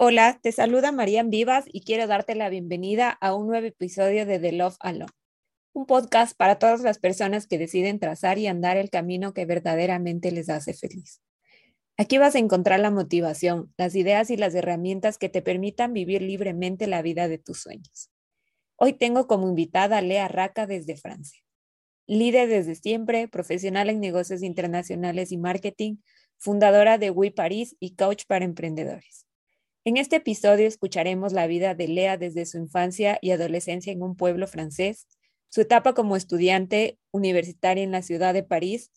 Hola, te saluda Marian Vivas y quiero darte la bienvenida a un nuevo episodio de The Love Alone, un podcast para todas las personas que deciden trazar y andar el camino que verdaderamente les hace feliz. Aquí vas a encontrar la motivación, las ideas y las herramientas que te permitan vivir libremente la vida de tus sueños. Hoy tengo como invitada a Lea Raca desde Francia. Líder desde siempre, profesional en negocios internacionales y marketing, fundadora de We Paris y coach para emprendedores. En este episodio escucharemos la vida de Lea desde su infancia y adolescencia en un pueblo francés, su etapa como estudiante universitaria en la ciudad de París,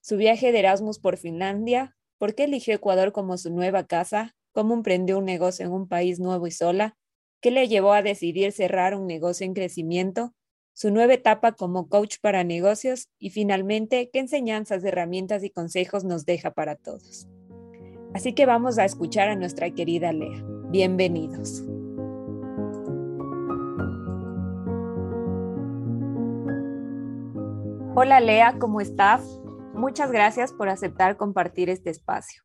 su viaje de Erasmus por Finlandia, ¿Por qué eligió Ecuador como su nueva casa? ¿Cómo emprendió un negocio en un país nuevo y sola? ¿Qué le llevó a decidir cerrar un negocio en crecimiento? Su nueva etapa como coach para negocios y finalmente, ¿qué enseñanzas, herramientas y consejos nos deja para todos? Así que vamos a escuchar a nuestra querida Lea. Bienvenidos. Hola Lea, ¿cómo estás? Muchas gracias por aceptar compartir este espacio.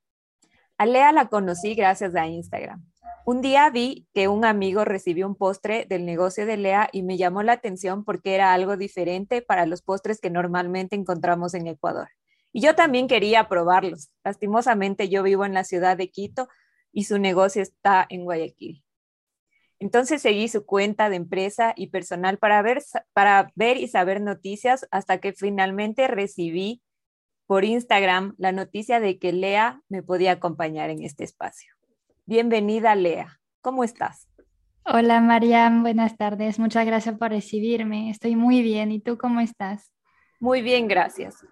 A Lea la conocí gracias a Instagram. Un día vi que un amigo recibió un postre del negocio de Lea y me llamó la atención porque era algo diferente para los postres que normalmente encontramos en Ecuador. Y yo también quería probarlos. Lastimosamente yo vivo en la ciudad de Quito y su negocio está en Guayaquil. Entonces seguí su cuenta de empresa y personal para ver, para ver y saber noticias hasta que finalmente recibí por Instagram la noticia de que Lea me podía acompañar en este espacio. Bienvenida, Lea. ¿Cómo estás? Hola, Mariam. Buenas tardes. Muchas gracias por recibirme. Estoy muy bien. ¿Y tú cómo estás? Muy bien, gracias.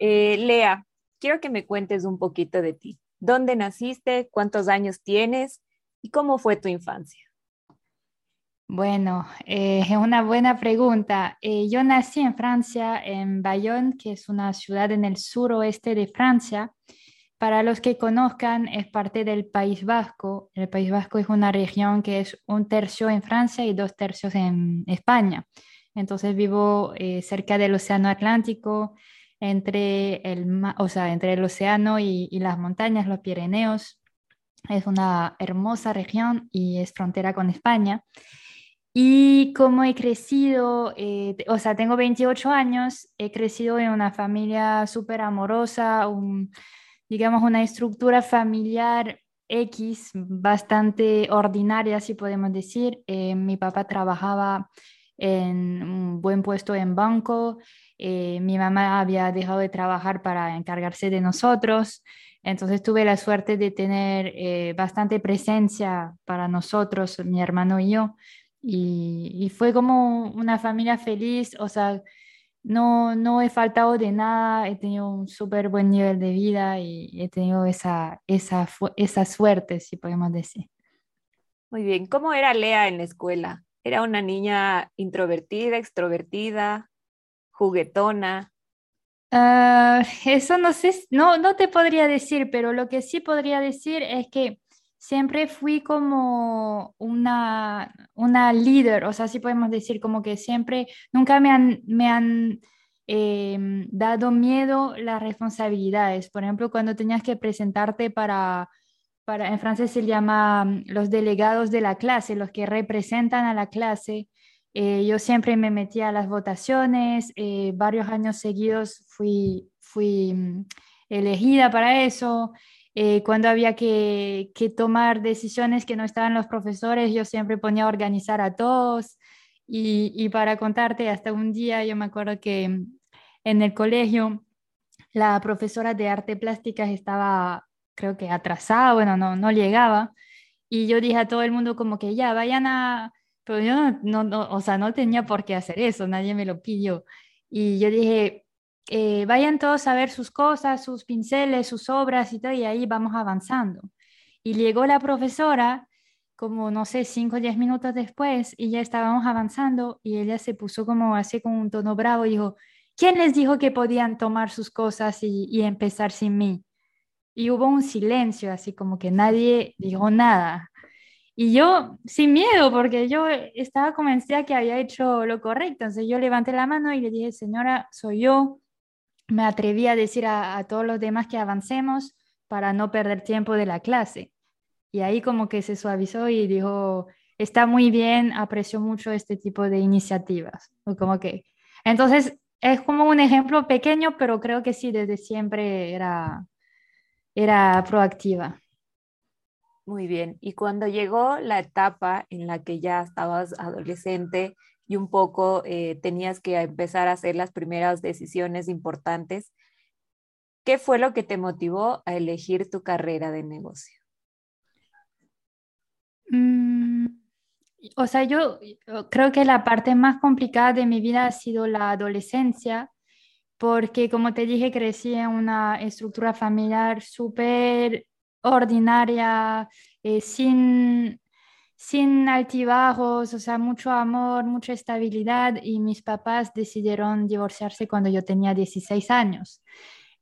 Eh, Lea, quiero que me cuentes un poquito de ti. ¿Dónde naciste? ¿Cuántos años tienes? ¿Y cómo fue tu infancia? Bueno, eh, es una buena pregunta. Eh, yo nací en Francia, en Bayonne, que es una ciudad en el suroeste de Francia. Para los que conozcan, es parte del País Vasco. El País Vasco es una región que es un tercio en Francia y dos tercios en España. Entonces vivo eh, cerca del Océano Atlántico, entre el, o sea, entre el océano y, y las montañas, los Pirineos. Es una hermosa región y es frontera con España. Y como he crecido, eh, o sea, tengo 28 años, he crecido en una familia súper amorosa, digamos, una estructura familiar X bastante ordinaria, si podemos decir. Eh, mi papá trabajaba en un buen puesto en banco, eh, mi mamá había dejado de trabajar para encargarse de nosotros. Entonces tuve la suerte de tener bastante presencia para nosotros, mi hermano y yo. Y, fue como una familia feliz, o sea, no, no he faltado de nada, he tenido un súper buen nivel de vida y he tenido esa, esa, esa suerte, si podemos decir. Muy bien, ¿cómo era Lea en la escuela? ¿Era una niña introvertida, extrovertida, juguetona? Ah, eso no sé, no, no te podría decir, pero lo que sí podría decir es que siempre fui como una, una líder, o sea, así podemos decir, como que siempre, nunca me han, me han em, dado miedo las responsabilidades. Por ejemplo, cuando tenías que presentarte para, para, en francés se llama mm, los delegados de la clase, los que representan a la clase. Eh, yo siempre me metía a las votaciones, eh, varios años seguidos fui, fui mm, elegida para eso. Eh, cuando había que, tomar decisiones que no estaban los profesores, yo siempre ponía a organizar a todos. Y, para contarte, hasta un día yo me acuerdo que en el colegio la profesora de arte plástica estaba, creo que atrasada, bueno, no, no llegaba. Y yo dije a todo el mundo como que ya, vayan a... Yo no, no, o sea, no tenía por qué hacer eso, nadie me lo pidió. Y yo dije, eh, vayan todos a ver sus cosas, sus pinceles, sus obras y todo, y ahí vamos avanzando. Y llegó la profesora, como no sé, cinco o diez minutos después, y ya estábamos avanzando, y ella se puso como así con un tono bravo y dijo, ¿quién les dijo que podían tomar sus cosas y, y empezar sin mí? Y hubo un silencio, así como que nadie dijo nada. Y yo, sin miedo, porque yo estaba convencida que había hecho lo correcto. Entonces yo levanté la mano y le dije, señora, soy yo, me atreví a decir a, todos los demás que avancemos para no perder tiempo de la clase. Y ahí como que se suavizó y dijo, está muy bien, aprecio mucho este tipo de iniciativas. Como que, entonces, es como un ejemplo pequeño, pero creo que sí, desde siempre era, era proactiva. Muy bien. Y cuando llegó la etapa en la que ya estabas adolescente y un poco eh, tenías que empezar a hacer las primeras decisiones importantes, ¿qué fue lo que te motivó a elegir tu carrera de negocio? Mm, o sea, yo creo que la parte más complicada de mi vida ha sido la adolescencia, porque como te dije, crecí en una estructura familiar súper ordinaria, eh, sin, sin altibajos, o sea, mucho amor, mucha estabilidad y mis papás decidieron divorciarse cuando yo tenía 16 años.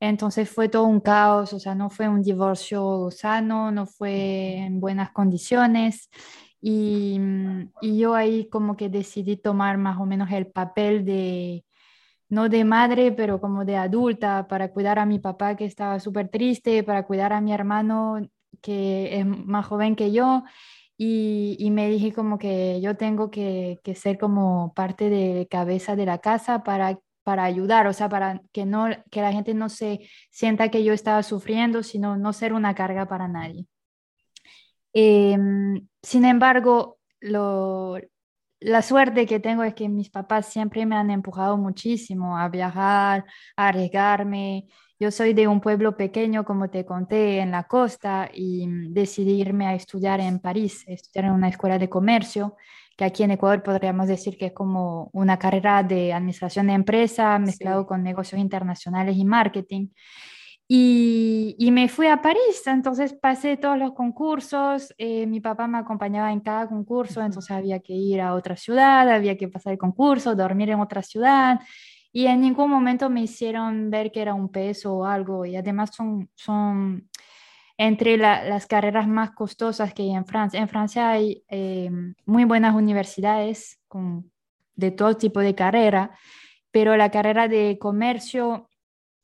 Entonces fue todo un caos, o sea, no fue un divorcio sano, no fue en buenas condiciones. Y, y, yo ahí como que decidí tomar más o menos el papel de, no de madre, pero como de adulta, para cuidar a mi papá que estaba súper triste, para cuidar a mi hermano que es más joven que yo. Y, y me dije como que yo tengo que, ser como parte de cabeza de la casa para, para ayudar, o sea, para que, no, que la gente no se sienta que yo estaba sufriendo, sino no ser una carga para nadie. Em, sin embargo, lo, la suerte que tengo es que mis papás siempre me han empujado muchísimo a viajar, a arriesgarme. Yo soy de un pueblo pequeño, como te conté, en la costa y decidí irme a estudiar en París, estudiar en una escuela de comercio, que aquí en Ecuador podríamos decir que es como una carrera de administración de empresa mezclado con negocios internacionales y marketing. Y, me fui a París, entonces pasé todos los concursos, eh, mi papá me acompañaba en cada concurso, entonces había que ir a otra ciudad, había que pasar el concurso, dormir en otra ciudad, y en ningún momento me hicieron ver que era un peso o algo, y además son, son entre las carreras más costosas que hay en Francia. En Francia hay eh, muy buenas universidades con, de todo tipo de carrera, pero la carrera de comercio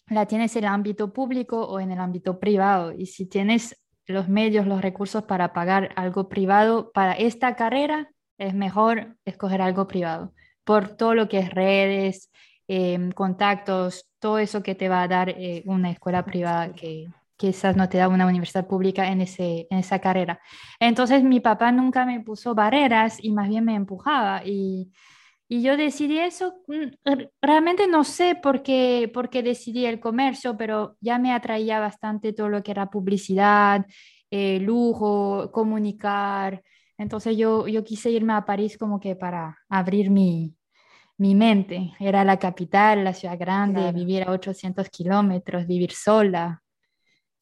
la tienes en el ámbito público o en el ámbito privado. Y si tienes los medios, los recursos para pagar algo privado para esta carrera, es mejor escoger algo privado por todo lo que es redes, em, contactos, todo eso que te va a dar eh, una escuela privada que quizás no te da una universidad pública en, ese, en esa carrera. Entonces mi papá nunca me puso barreras y más bien me empujaba y y yo decidí eso, mm, realmente no sé por qué, por qué decidí el comercio, pero ya me atraía bastante todo lo que era publicidad, eh, lujo, comunicar. Entonces yo, yo quise irme a París como que para abrir mi, mi mente. Era la capital, la ciudad grande, vivir a 800 kilómetros, vivir sola.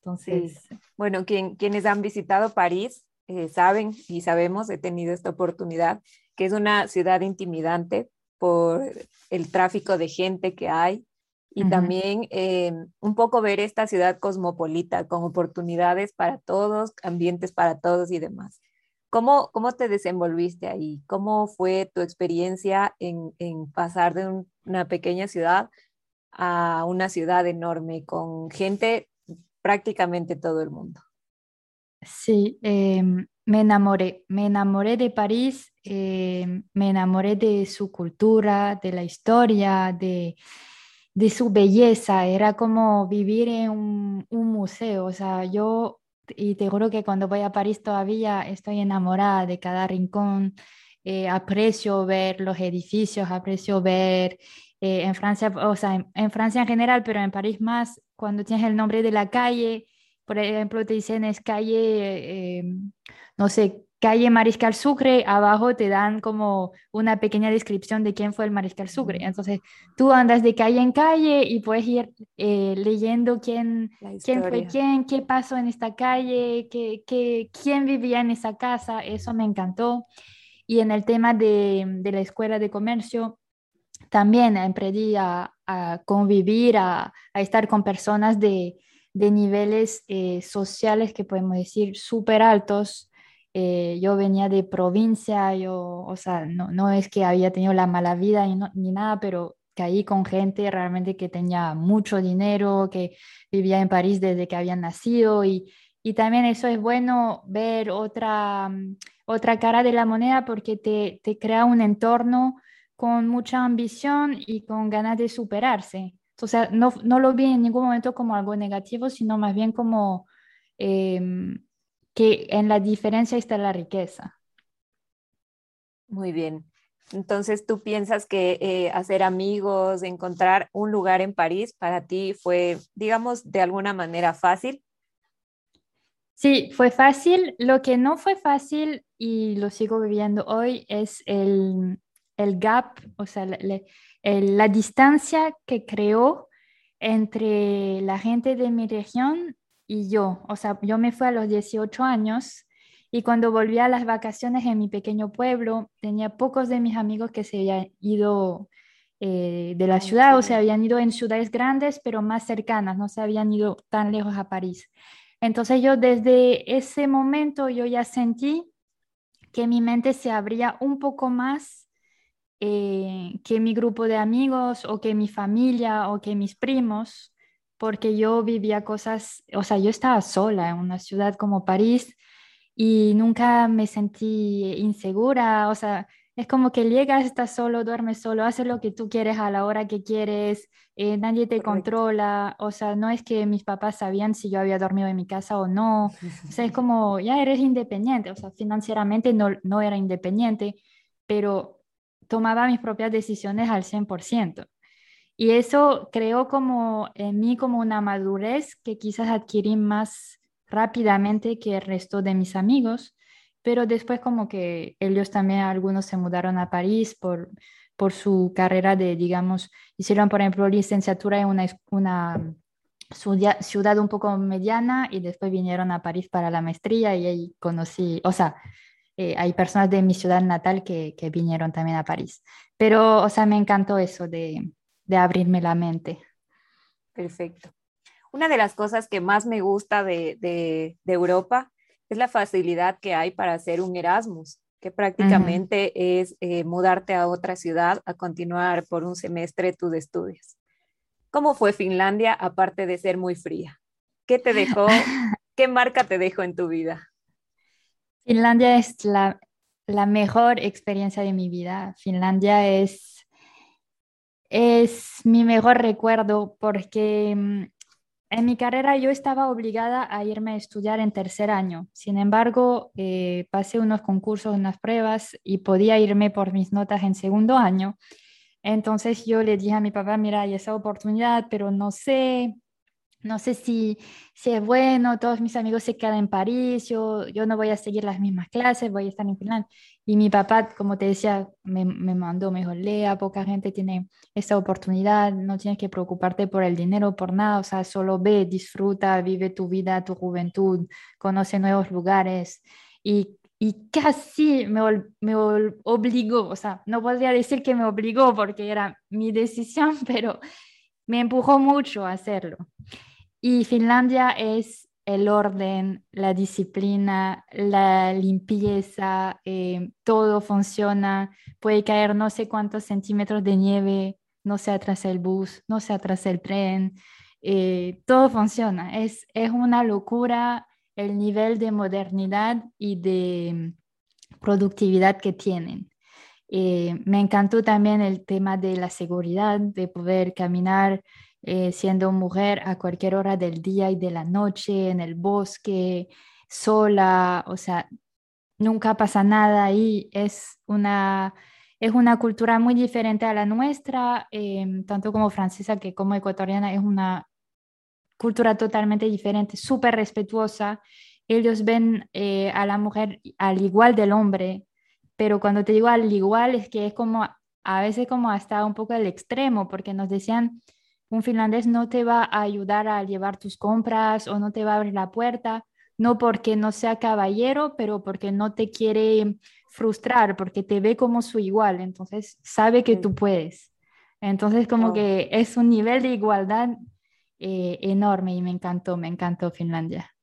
Entonces, bueno, quien, quienes han visitado París eh, saben y sabemos, he tenido esta oportunidad que es una ciudad intimidante por el tráfico de gente que hay y también eh, un poco ver esta ciudad cosmopolita con oportunidades para todos, ambientes para todos y demás. ¿Cómo, cómo te desenvolviste ahí? ¿Cómo fue tu experiencia en, en pasar de una pequeña ciudad a una ciudad enorme con gente prácticamente todo el mundo? Sí, em, me enamoré, me enamoré de París, em, me enamoré de su cultura, de la historia, de, su belleza. Era como vivir en un, museo. O sea, yo, y te juro que cuando voy a París todavía estoy enamorada de cada rincón. Eh, aprecio ver los edificios, aprecio ver eh, en Francia, o sea, en Francia en general, pero en París más, cuando tienes el nombre de la calle por ejemplo, te dicen es calle, eh, no sé, calle Mariscal Sucre, abajo te dan como una pequeña descripción de quién fue el Mariscal Sucre. Entonces, tú andas de calle en calle y puedes ir eh, leyendo quién, quién fue quién, qué pasó en esta calle, qué, qué, quién vivía en esa casa. Eso me encantó. Y en el tema de, de la escuela de comercio, también aprendí a, a convivir, a, a estar con personas de de niveles eh, sociales que podemos decir súper altos. Eh, yo venía de provincia, yo, o sea, no, no es que había tenido la mala vida ni, ni nada, pero caí con gente realmente que tenía mucho dinero, que vivía en París desde que habían nacido y, Y también eso es bueno ver otra, mm, otra cara de la moneda porque te, te crea un entorno con mucha ambición y con ganas de superarse. O sea, no, no lo vi en ningún momento como algo negativo, sino más bien como em, que en la diferencia está la riqueza. Muy bien. Entonces, ¿tú piensas que eh, hacer amigos, encontrar un lugar en París para ti fue, digamos, de alguna manera fácil? Sí, fue fácil. Lo que no fue fácil y lo sigo viviendo hoy es el, el gap, o sea, la, distancia que creó entre la gente de mi región y yo. O sea, yo me fui a los 18 años y cuando volví a las vacaciones en mi pequeño pueblo, tenía pocos de mis amigos que se habían ido eh, de la ciudad o se habían ido en ciudades grandes, pero más cercanas, no se habían ido tan lejos a París. Entonces yo desde ese momento yo ya sentí que mi mente se abría un poco más eh, que mi grupo de amigos o que mi familia o que mis primos, porque yo vivía cosas, o sea, yo estaba sola en una ciudad como París y nunca me sentí insegura, o sea, es como que llegas, estás solo, duermes solo, haces lo que tú quieres a la hora que quieres, eh, nadie te controla, o sea, no es que mis papás sabían si yo había dormido en mi casa o no, o sea, es como, ya eres independiente, o sea, financieramente no, no era independiente, pero tomaba mis propias decisiones al 100%. Y eso creó como en mí como una madurez que quizás adquirí más rápidamente que el resto de mis amigos, pero después como que ellos también, algunos se mudaron a París por, por su carrera de, digamos, hicieron por ejemplo licenciatura en una, una ciudad un poco mediana y después vinieron a París para la maestría y ahí conocí, o sea, eh, hay personas de mi ciudad natal que, que, vinieron también a París. Pero, o sea, me encantó eso de, de abrirme la mente. Perfecto. Una de las cosas que más me gusta de, de, de Europa es la facilidad que hay para hacer un Erasmus, que prácticamente es eh, mudarte a otra ciudad a continuar por un semestre tus estudios. ¿Cómo fue Finlandia, aparte de ser muy fría? ¿Qué te dejó? ¿Qué marca te dejó en tu vida? Finlandia es la, mejor experiencia de mi vida. Finlandia es, es mi mejor recuerdo porque mm, en mi carrera yo estaba obligada a irme a estudiar en tercer año. Sin embargo, eh, pasé unos concursos, unas pruebas y podía irme por mis notas en segundo año. Entonces yo le dije a mi papá, mira, hay esa oportunidad, pero no sé, no sé si, si es bueno, todos mis amigos se quedan en París, yo, yo no voy a seguir las mismas clases, voy a estar en Finlandia. Y mi papá, como te decía, me, me mandó, mejor lea, poca gente tiene esta oportunidad, no tienes que preocuparte por el dinero, por nada, o sea, solo ve, disfruta, vive tu vida, tu juventud, conoce nuevos lugares. Y, y casi me, me obligó, o sea, no podría decir que me obligó porque era mi decisión, pero me empujó mucho a hacerlo. Y Finlandia es el orden, la disciplina, la limpieza, eh, todo funciona, puede caer no sé cuántos centímetros de nieve, no se atrasa el bus, no se atrasa el tren, eh, todo funciona. Es, es una locura el nivel de modernidad y de productividad que tienen. Eh, me encantó también el tema de la seguridad, de poder caminar eh, siendo mujer a cualquier hora del día y de la noche, en el bosque, sola, o sea, nunca pasa nada ahí. Es una, es una cultura muy diferente a la nuestra, em, tanto como francesa que como ecuatoriana, es una cultura totalmente diferente, súper respetuosa. Ellos ven eh, a la mujer al igual del hombre, pero cuando te digo al igual es que es como a veces como hasta un poco el extremo, porque nos decían un finlandés no te va a ayudar a llevar tus compras o no te va a abrir la puerta, no porque no sea caballero, pero porque no te quiere frustrar, porque te ve como su igual, entonces sabe que tú puedes. Entonces como que es un nivel de igualdad eh, enorme y me encantó, me encantó Finlandia.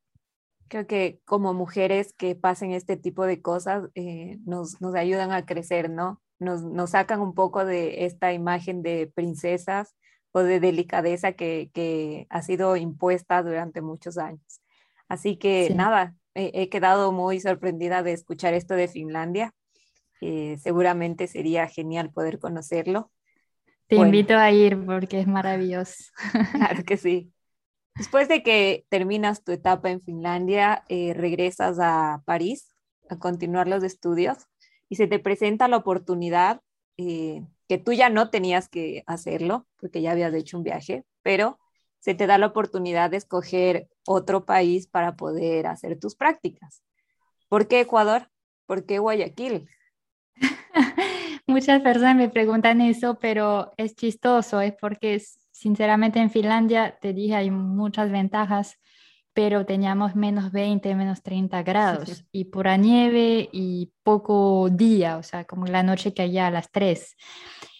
Creo que como mujeres que pasen este tipo de cosas eh, nos, nos, ayudan a crecer, ¿no? Nos, nos sacan un poco de esta imagen de princesas o de delicadeza que, ha sido impuesta durante muchos años. Así que nada, he quedado muy sorprendida de escuchar esto de Finlandia. Eh, seguramente sería genial poder conocerlo. Te invito a ir porque es maravilloso. Claro que sí. Después de que terminas tu etapa en Finlandia, eh, regresas a París a continuar los estudios y se te presenta la oportunidad eh, que tú ya no tenías que hacerlo porque ya habías hecho un viaje, pero se te da la oportunidad de escoger otro país para poder hacer tus prácticas. ¿Por qué Ecuador? ¿Por qué Guayaquil? Muchas personas me preguntan eso, pero es chistoso, es porque sinceramente en Finlandia, te dije, hay muchas ventajas, pero teníamos menos 20, menos 30 grados y pura nieve y poco día, o sea, como la noche que allá a las 3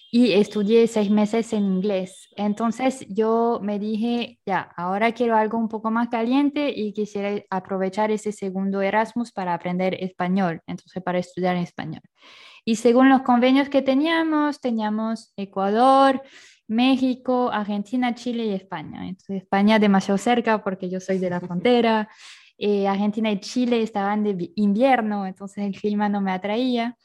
y estudié seis meses en inglés. Entonces yo me dije, ya, ahora quiero algo un poco más caliente y quisiera aprovechar ese segundo Erasmus para aprender español, entonces para estudiar en español. Y según los convenios que teníamos, teníamos Ecuador, México, Argentina, Chile y España. Entonces España demasiado cerca porque yo soy de la frontera. Eh, Argentina y Chile estaban de invierno, entonces el clima no me atraía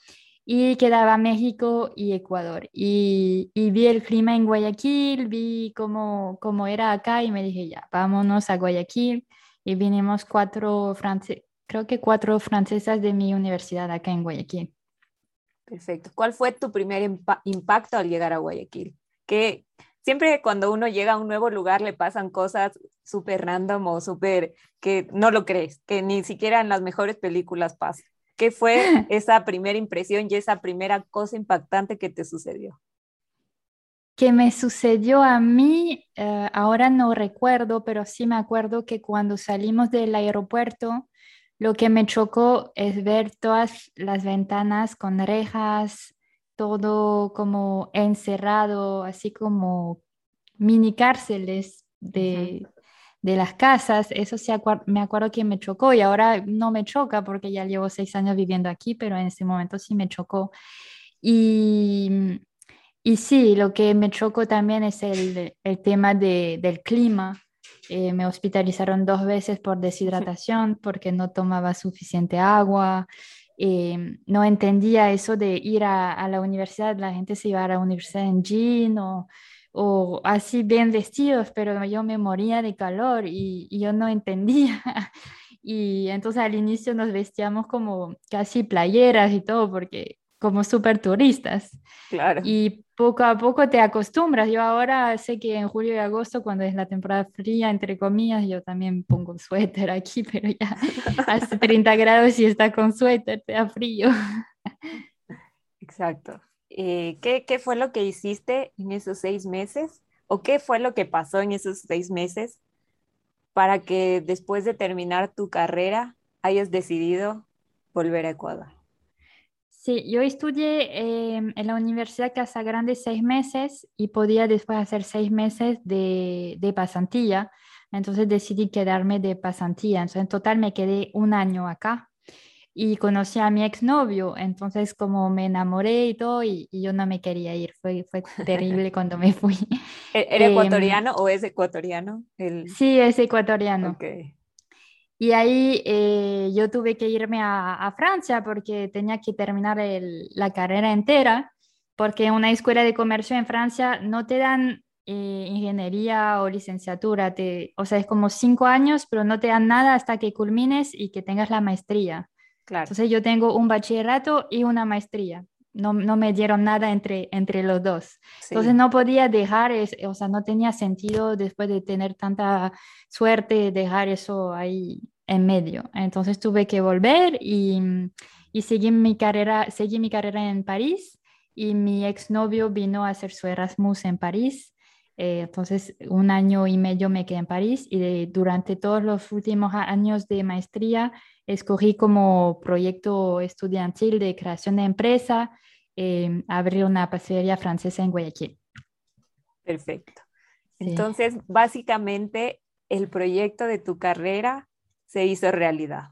y quedaba México y Ecuador. Y, vi el clima en Guayaquil, vi cómo, cómo, era acá y me dije, ya, vámonos a Guayaquil. Y vinimos cuatro, creo que cuatro francesas de mi universidad acá en Guayaquil. Perfecto. ¿Cuál fue tu primer impacto al llegar a Guayaquil? Que siempre cuando uno llega a un nuevo lugar le pasan cosas súper random o súper que no lo crees, que ni siquiera en las mejores películas pasan. ¿Qué fue esa primera impresión y esa primera cosa impactante que te sucedió? Que me sucedió a mí, eh, ahora no recuerdo, pero sí me acuerdo que cuando salimos del aeropuerto, lo que me chocó es ver todas las ventanas con rejas, todo como encerrado, así como mini cárceles de, de las casas, eso sí me acuerdo que me chocó y ahora no me choca porque ya llevo seis años viviendo aquí, pero en ese momento sí me chocó. Y, y sí, lo que me chocó también es el, el tema de, del clima. Eh, me hospitalizaron dos veces por deshidratación porque no tomaba suficiente agua. Eh, no entendía eso de ir a, la universidad, la gente se iba a la universidad en jean o o así bien vestidos, pero yo me moría de calor y, yo no entendía. Y entonces al inicio nos vestíamos como casi playeras y todo, porque como súper turistas. Claro. Y poco a poco te acostumbras. Yo ahora sé que en julio y agosto, cuando es la temporada fría, entre comillas, yo también pongo suéter aquí, pero ya hace 30 grados y está con suéter, te da frío. Exacto. Eh, ¿qué, ¿qué, fue lo que hiciste en esos seis meses? ¿O qué fue lo que pasó en esos seis meses para que después de terminar tu carrera hayas decidido volver a Ecuador? Sí, yo estudié em, en la Universidad Casa Grande seis meses y podía después hacer seis meses de, de pasantía. Entonces decidí quedarme de pasantía. Entonces en total me quedé un año acá y conocí a mi exnovio, entonces como me enamoré y todo y, yo no me quería ir, fue, fue terrible cuando me fui. ¿E-, ¿Era em, ecuatoriano o es ecuatoriano? El... Sí, es ecuatoriano. Okay. Y ahí eh, yo tuve que irme a, a, Francia porque tenía que terminar el, la carrera entera, porque en una escuela de comercio en Francia no te dan eh, ingeniería o licenciatura, te, o sea, es como cinco años, pero no te dan nada hasta que culmines y que tengas la maestría. Entonces yo tengo un bachillerato y una maestría. No, no me dieron nada entre, entre los dos. Entonces no podía dejar, o sea, no tenía sentido después de tener tanta suerte dejar eso ahí en medio. Entonces tuve que volver y, y seguí, mi carrera, seguí mi carrera en París y mi exnovio vino a hacer su Erasmus en París. Eh, entonces, un año y medio me quedé en París y durante todos los últimos años de maestría escogí como proyecto estudiantil de creación de empresa eh, abrir una pastelería francesa en Guayaquil. Perfecto. Entonces, básicamente, el proyecto de tu carrera se hizo realidad.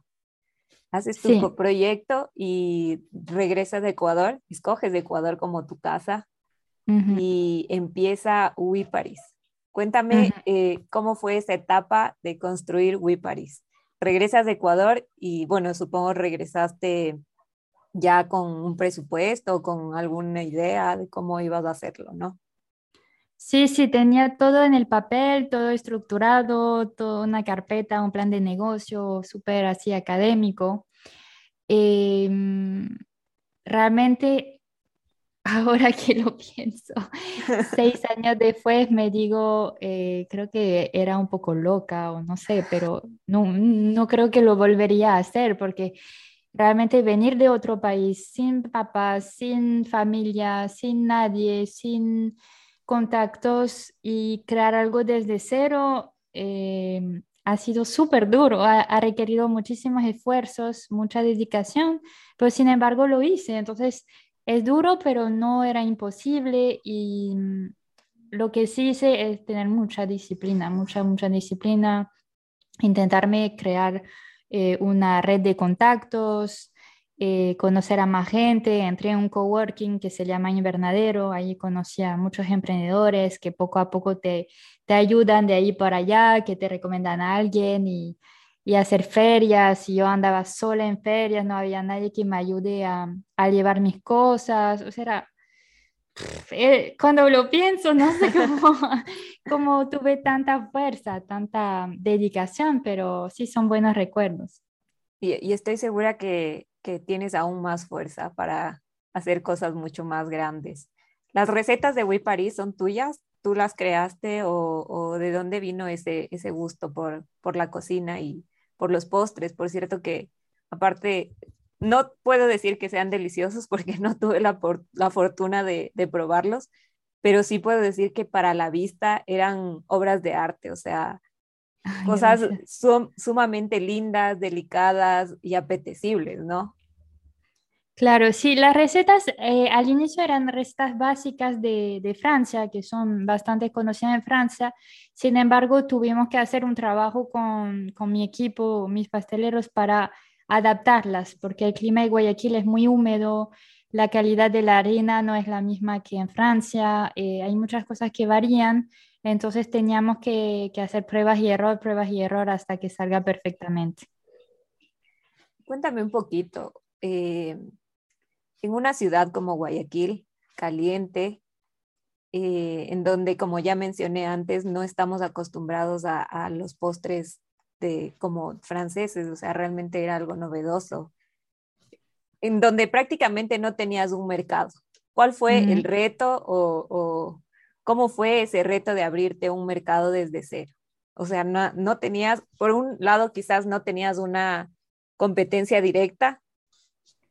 Haces tu proyecto y regresas de Ecuador, escoges de Ecuador como tu casa y empieza We Paris. Cuéntame eh, cómo fue esa etapa de construir We Paris regresas de Ecuador y bueno, supongo regresaste ya con un presupuesto, con alguna idea de cómo ibas a hacerlo, ¿no? Sí, sí, tenía todo en el papel, todo estructurado, toda una carpeta, un plan de negocio súper así académico. Em, realmente, ahora que lo pienso, seis años después me digo, eh, creo que era un poco loca o no sé, pero no, no creo que lo volvería a hacer porque realmente venir de otro país sin papás, sin familia, sin nadie, sin contactos y crear algo desde cero eh, ha sido súper duro, ha, requerido muchísimos esfuerzos, mucha dedicación, pero sin embargo lo hice. Entonces es duro, pero no era imposible y mm, lo que sí hice es tener mucha disciplina, mucha, mucha disciplina, intentarme crear eh, una red de contactos, eh, conocer a más gente. Entré en un coworking que se llama Invernadero, ahí conocí a muchos emprendedores que poco a poco te, te ayudan de ahí para allá, que te recomiendan a alguien y, y hacer ferias. Y yo andaba sola en ferias, no había nadie que me ayude a, a llevar mis cosas. O sea, eh, cuando lo pienso, no sé cómo, cómo tuve tanta fuerza, tanta dedicación, pero sí son buenos recuerdos. Y, estoy segura que que tienes aún más fuerza para hacer cosas mucho más grandes. ¿Las recetas de Wii Paris son tuyas? ¿Tú las creaste o, de dónde vino ese, ese gusto por, por la cocina y por los postres? Por cierto que aparte, no puedo decir que sean deliciosos porque no tuve la, la fortuna de, de probarlos, pero sí puedo decir que para la vista eran obras de arte, o sea, cosas sumamente lindas, delicadas y apetecibles, ¿no? Claro, sí, las recetas eh, al inicio eran recetas básicas de, de, Francia, que son bastante conocidas en Francia. Sin embargo, tuvimos que hacer un trabajo con, con mi equipo, mis pasteleros, para adaptarlas, porque el clima de Guayaquil es muy húmedo, la calidad de la harina no es la misma que en Francia, eh, hay muchas cosas que varían. Entonces teníamos que, hacer pruebas y error, pruebas y error hasta que salga perfectamente. Cuéntame un poquito. Eh, en una ciudad como Guayaquil, caliente, eh, en donde, como ya mencioné antes, no estamos acostumbrados a, los postres de, como franceses, o sea, realmente era algo novedoso, en donde prácticamente no tenías un mercado. ¿Cuál fue el reto o, ¿Cómo fue ese reto de abrirte un mercado desde cero? O sea, no, tenías, por un lado quizás no tenías una competencia directa,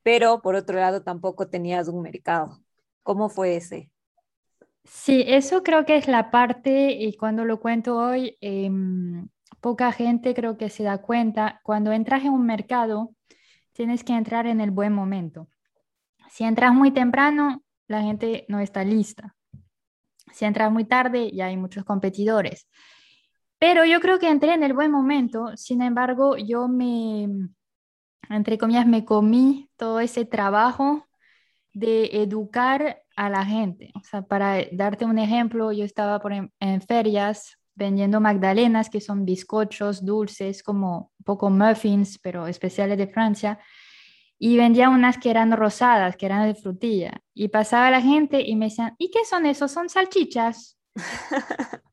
pero por otro lado tampoco tenías un mercado. ¿Cómo fue ese? Sí, eso creo que es la parte, y cuando lo cuento hoy, em, poca gente creo que se da cuenta, cuando entras en un mercado, tienes que entrar en el buen momento. Si entras muy temprano, la gente no está lista. Si entras muy tarde, ya hay muchos competidores. Pero yo creo que entré en el buen momento, sin embargo, yo me, entre comillas, me comí todo ese trabajo de educar a la gente. O sea, para darte un ejemplo, yo estaba por en, ferias vendiendo magdalenas, que son bizcochos dulces, como poco muffins, pero especiales de Francia y vendía unas que eran rosadas, que eran de frutilla. Y pasaba la gente y me decían, ¿y qué son esos? Son salchichas.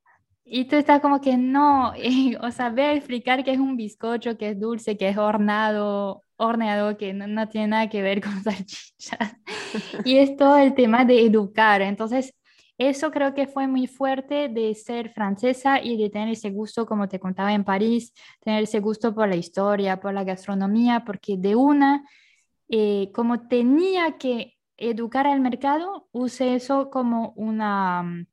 y tú estás como que no, o sea, ve a explicar que es un bizcocho, que es dulce, que es hornado, horneado, que no, no tiene nada que ver con salchichas. y es todo el tema de educar. Entonces, eso creo que fue muy fuerte de ser francesa y de tener ese gusto, como te contaba en París, tener ese gusto por la historia, por la gastronomía, porque de una eh, como tenía que educar al mercado, usé eso como una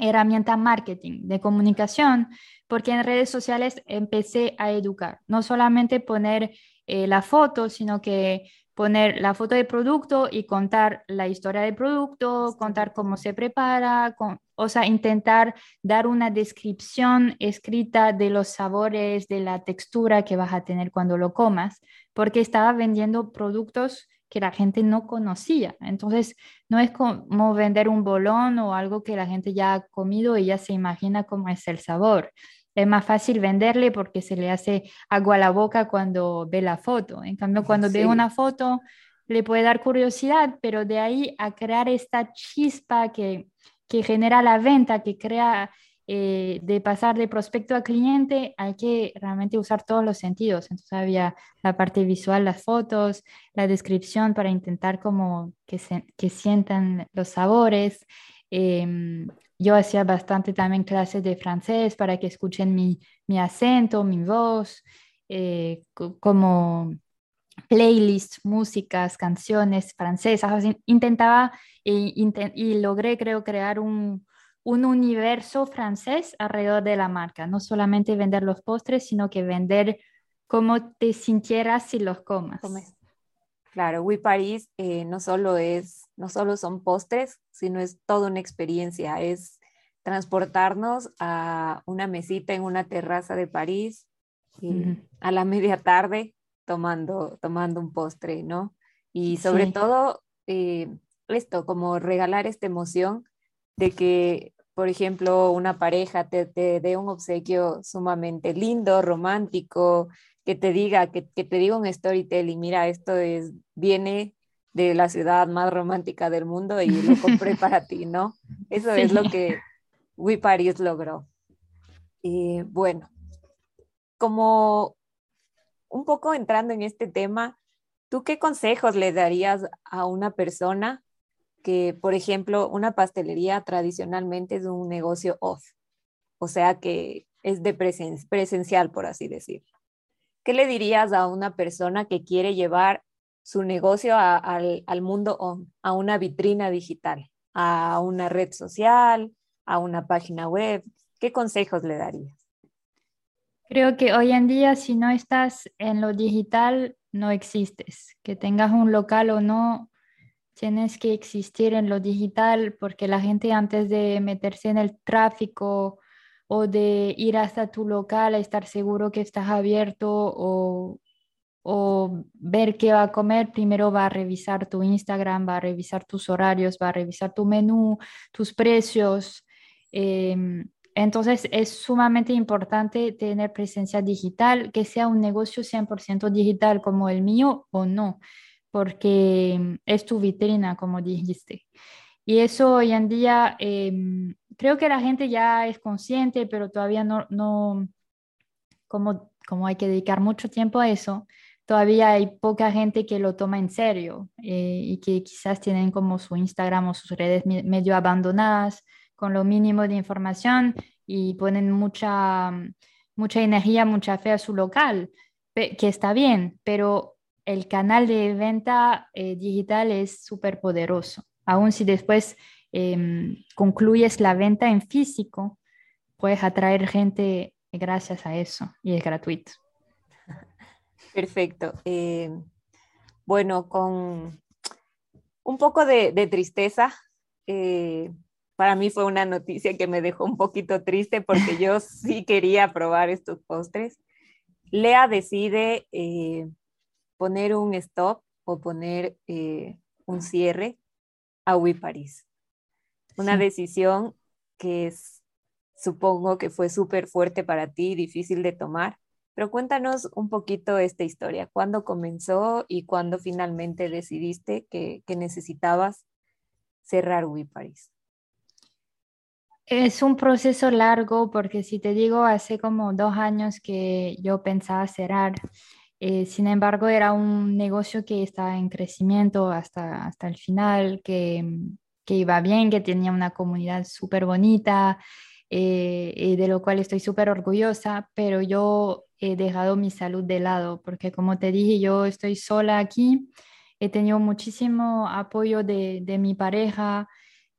herramienta marketing, de comunicación, porque en redes sociales empecé a educar, no solamente poner eh, la foto, sino que poner la foto del producto y contar la historia del producto, contar cómo se prepara, o sea, intentar dar una descripción escrita de los sabores, de la textura que vas a tener cuando lo comas, porque estaba vendiendo productos que la gente no conocía. Entonces, no es como vender un bolón o algo que la gente ya ha comido y ya se imagina cómo es el sabor. es más fácil venderle porque se le hace agua a la boca cuando ve la foto. En cambio, cuando ve una foto, le puede dar curiosidad, pero de ahí a crear esta chispa que, que genera la venta, que crea eh, de pasar de prospecto a cliente, hay que realmente usar todos los sentidos. Entonces había la parte visual, las fotos, la descripción para intentar como que, se, que sientan los sabores. Em, yo hacía bastante también clases de francés para que escuchen mi, mi acento, mi voz, eh, como playlists, músicas, canciones francesas. Intentaba y, y logré, creo, crear un, un universo francés alrededor de la marca. No solamente vender los postres, sino que vender cómo te sintieras si los comas. Claro, We Paris eh, no solo es, no solo son postres, sino es toda una experiencia. Es transportarnos a una mesita en una terraza de París eh, a la media tarde tomando, tomando un postre, ¿no? Y sobre todo eh, esto, como regalar esta emoción de que, por ejemplo, una pareja te, te dé un obsequio sumamente lindo, romántico, que te diga, que, que te diga un storytelling, mira, esto es, viene de la ciudad más romántica del mundo y lo compré para ti, ¿no? Eso es lo que We Paris logró. Y bueno, como un poco entrando en este tema, ¿tú qué consejos le darías a una persona que, por ejemplo, una pastelería tradicionalmente es un negocio off, o sea que es de presencial, por así decirlo? ¿Qué le dirías a una persona que quiere llevar su negocio al, al mundo on, a una vitrina digital, a una red social, a una página web? ¿Qué consejos le darías? Creo que hoy en día si no estás en lo digital, no existes. Que tengas un local o no, tienes que existir en lo digital porque la gente antes de meterse en el tráfico o de ir hasta tu local a estar seguro que estás abierto o, o ver qué va a comer, primero va a revisar tu Instagram, va a revisar tus horarios, va a revisar tu menú, tus precios. Em, entonces es sumamente importante tener presencia digital, que sea un negocio 100% digital como el mío o no, porque es tu vitrina, como dijiste. Y eso hoy en día em, creo que la gente ya es consciente, pero todavía no, no como, como hay que dedicar mucho tiempo a eso, todavía hay poca gente que lo toma en serio eh, y que quizás tienen como su Instagram o sus redes medio abandonadas con lo mínimo de información y ponen mucha, mucha energía, mucha fe a su local, que está bien, pero el canal de venta eh, digital es súper poderoso. Aún si después em, concluyes la venta en físico, puedes atraer gente gracias a eso y es gratuito. Perfecto. Eh, bueno, con un poco de, tristeza, eh, para mí fue una noticia que me dejó un poquito triste porque yo sí quería probar estos postres. Lea decide eh, poner un stop o poner eh, un cierre a Wii París. Una decisión que es, supongo que fue súper fuerte para ti, difícil de tomar, pero cuéntanos un poquito esta historia. ¿Cuándo comenzó y cuándo finalmente decidiste que, que necesitabas cerrar Wii París? Es un proceso largo porque si te digo, hace como dos años que yo pensaba cerrar. Eh, sin embargo, era un negocio que estaba en crecimiento hasta, hasta el final, que, que iba bien, que tenía una comunidad súper bonita, eh, y de lo cual estoy súper orgullosa, pero yo he dejado mi salud de lado porque como te dije, yo estoy sola aquí, he tenido muchísimo apoyo de, de mi pareja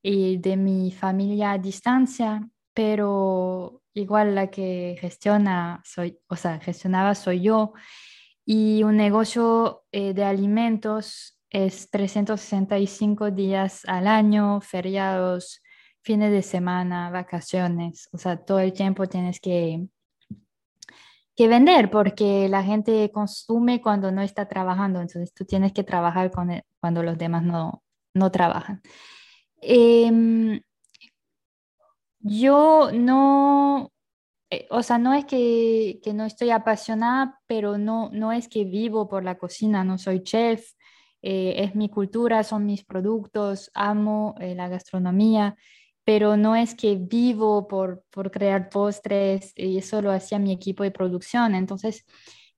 y de mi familia a distancia, pero igual la que gestiona soy, o sea, gestionaba soy yo. Y un negocio eh, de alimentos es 365 días al año, feriados, fines de semana, vacaciones, o sea, todo el tiempo tienes que, que vender porque la gente consume cuando no está trabajando, entonces tú tienes que trabajar con cuando los demás no, no trabajan. Em, yo no, eh, o sea, no es que, que, no estoy apasionada, pero no, no es que vivo por la cocina, no soy chef, eh, es mi cultura, son mis productos, amo eh, la gastronomía, pero no es que vivo por, por crear postres y eso lo hacía mi equipo de producción. Entonces,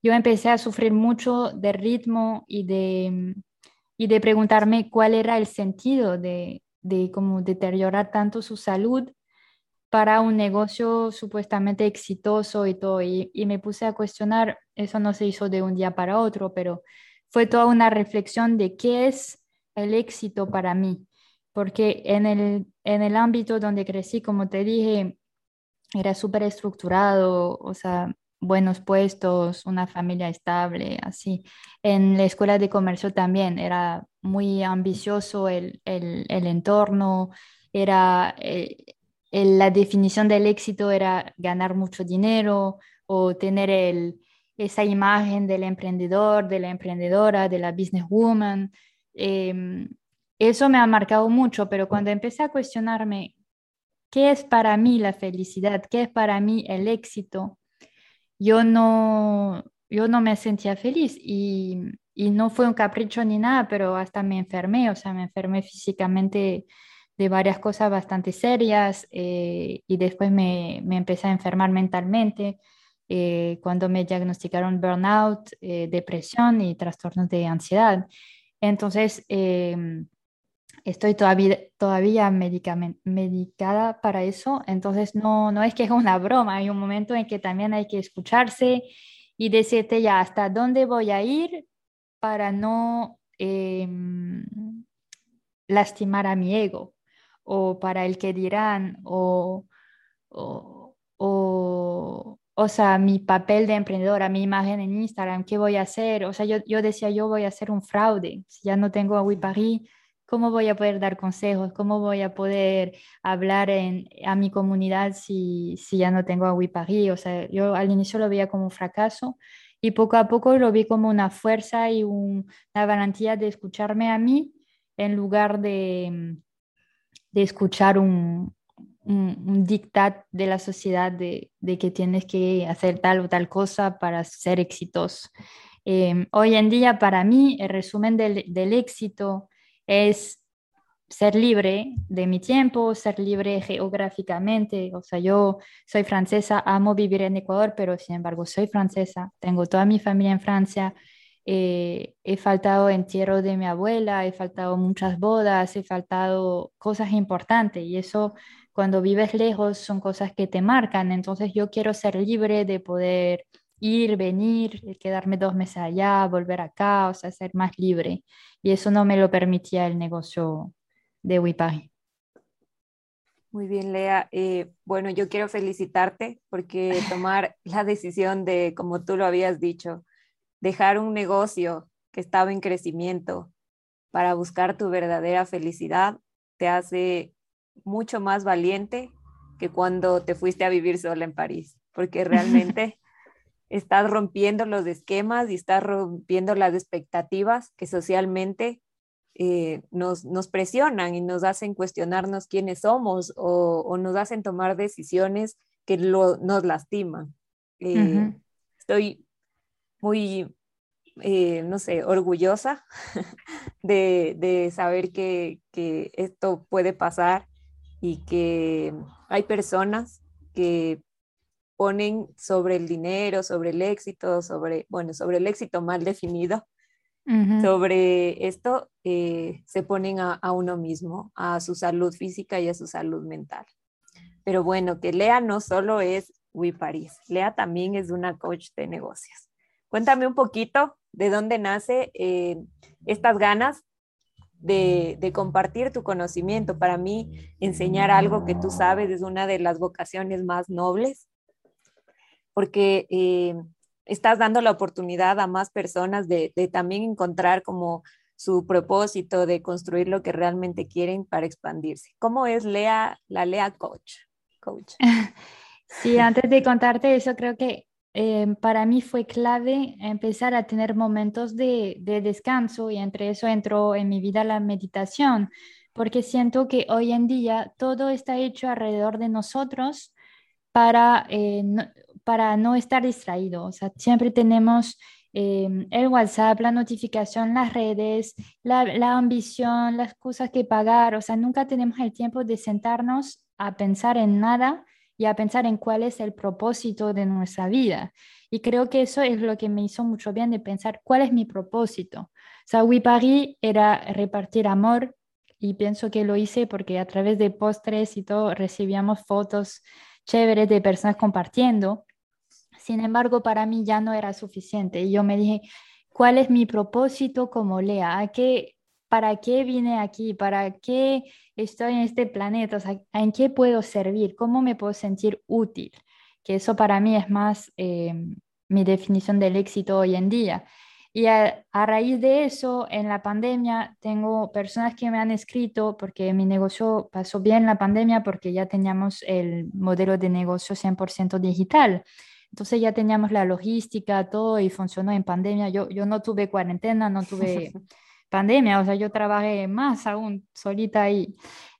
yo empecé a sufrir mucho de ritmo y de, y de preguntarme cuál era el sentido de, de cómo deteriorar tanto su salud para un negocio supuestamente exitoso y todo. Y, me puse a cuestionar, eso no se hizo de un día para otro, pero fue toda una reflexión de qué es el éxito para mí. Porque en el, en el ámbito donde crecí, como te dije, era súper estructurado, o sea, buenos puestos, una familia estable, así. En la escuela de comercio también era muy ambicioso el, el, el entorno, era... Eh, la definición del éxito era ganar mucho dinero o tener esa imagen del emprendedor, de la emprendedora, de la businesswoman. Eh, eso me ha marcado mucho, pero cuando empecé a cuestionarme qué es para mí la felicidad, qué es para mí el éxito, yo no, yo no me sentía feliz y, y no fue un capricho ni nada, pero hasta me enfermé, o sea, me enfermé físicamente de varias cosas bastante serias eh, y después me, me, empecé a enfermar mentalmente eh, cuando me diagnosticaron burnout, eh, depresión y trastornos de ansiedad. Entonces, em, estoy todavía, todavía medicada para eso, entonces no, no es que es una broma, hay un momento en que también hay que escucharse y decirte ya hasta dónde voy a ir para no em, lastimar a mi ego o para el que dirán o, o, o, sea, mi papel de emprendedora, mi imagen en Instagram, ¿qué voy a hacer? O sea, yo, yo decía, yo voy a hacer un fraude, si ya no tengo a WeParis, ¿cómo voy a poder dar consejos? ¿Cómo voy a poder hablar en, a mi comunidad si, si ya no tengo a WeParis? O sea, yo al inicio lo veía como un fracaso y poco a poco lo vi como una fuerza y una garantía de escucharme a mí en lugar de, de escuchar un, un, dictat de la sociedad de, de, que tienes que hacer tal o tal cosa para ser exitoso. Em, hoy en día, para mí, el resumen del, del éxito es ser libre de mi tiempo, ser libre geográficamente. O sea, yo soy francesa, amo vivir en Ecuador, pero sin embargo soy francesa, tengo toda mi familia en Francia, eh, he faltado entierro de mi abuela, he faltado muchas bodas, he faltado cosas importantes y eso cuando vives lejos son cosas que te marcan. Entonces yo quiero ser libre de poder ir, venir, quedarme dos meses allá, volver acá, o sea, ser más libre. Y eso no me lo permitía el negocio de Wipari. Muy bien, Lea. Eh, bueno, yo quiero felicitarte porque tomar la decisión de, como tú lo habías dicho, dejar un negocio que estaba en crecimiento para buscar tu verdadera felicidad te hace mucho más valiente que cuando te fuiste a vivir sola en París, porque realmente estás rompiendo los esquemas y estás rompiendo las expectativas que socialmente eh, nos, nos, presionan y nos hacen cuestionarnos quiénes somos o, nos hacen tomar decisiones que nos lastiman. Eh, estoy muy, eh, no sé, orgullosa de, saber que, esto puede pasar y que hay personas que ponen sobre el dinero, sobre el éxito, sobre, bueno, sobre el éxito mal definido, sobre esto eh, se ponen a, a, uno mismo, a su salud física y a su salud mental. Pero bueno, que Lea no solo es WeParis, Lea también es una coach de negocios. Cuéntame un poquito de dónde nace eh, estas ganas de, compartir tu conocimiento. Para mí, enseñar algo que tú sabes es una de las vocaciones más nobles, porque eh, estás dando la oportunidad a más personas de, también encontrar como su propósito de construir lo que realmente quieren para expandirse. ¿Cómo es Lea, la Lea Coach? coach? Sí, antes de contarte eso, creo que Em, para mí fue clave empezar a tener momentos de, descanso y entre eso entró en mi vida la meditación, porque siento que hoy en día todo está hecho alrededor de nosotros, para, eh, no, para no estar distraído. O sea, siempre tenemos em, el WhatsApp, la notificación, las redes, la, la, ambición, las cosas que pagar. O sea, nunca tenemos el tiempo de sentarnos a pensar en nada y a pensar en cuál es el propósito de nuestra vida. Y creo que eso es lo que me hizo mucho bien de pensar cuál es mi propósito. We Paris era repartir amor y pienso que lo hice porque a través de postres y todo recibíamos fotos chéveres de personas compartiendo. Sin embargo, para mí ya no era suficiente y yo me dije, ¿cuál es mi propósito como Lea? ¿A qué, ¿Para qué vine aquí? ¿Para qué estoy en este planeta? O sea, ¿En qué puedo servir? ¿Cómo me puedo sentir útil? Que eso para mí es más eh, mi definición del éxito hoy en día. Y a, raíz de eso, en la pandemia, tengo personas que me han escrito porque mi negocio pasó bien la pandemia porque ya teníamos el modelo de negocio 100% digital. Entonces ya teníamos la logística, todo y funcionó en pandemia. Yo, yo no tuve cuarentena, no tuve pandemia, o sea, yo trabajé más aún solita ahí,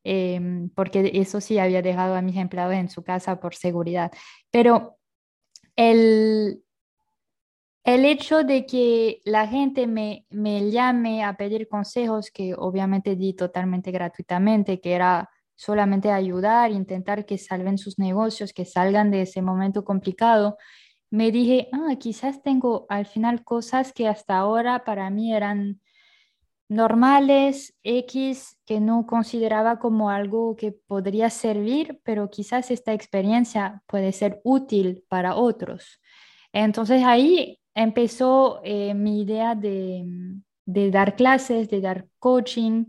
em, porque eso sí había dejado a mis empleados en su casa por seguridad. Pero el, el hecho de que la gente me, me llame a pedir consejos, que obviamente di totalmente gratuitamente, que era solamente ayudar, intentar que salven sus negocios, que salgan de ese momento complicado, me dije, ah, quizás tengo al final cosas que hasta ahora para mí eran normales, X, que no consideraba como algo que podría servir, pero quizás esta experiencia puede ser útil para otros. Entonces ahí empezó eh, mi idea de, dar clases, de dar coaching.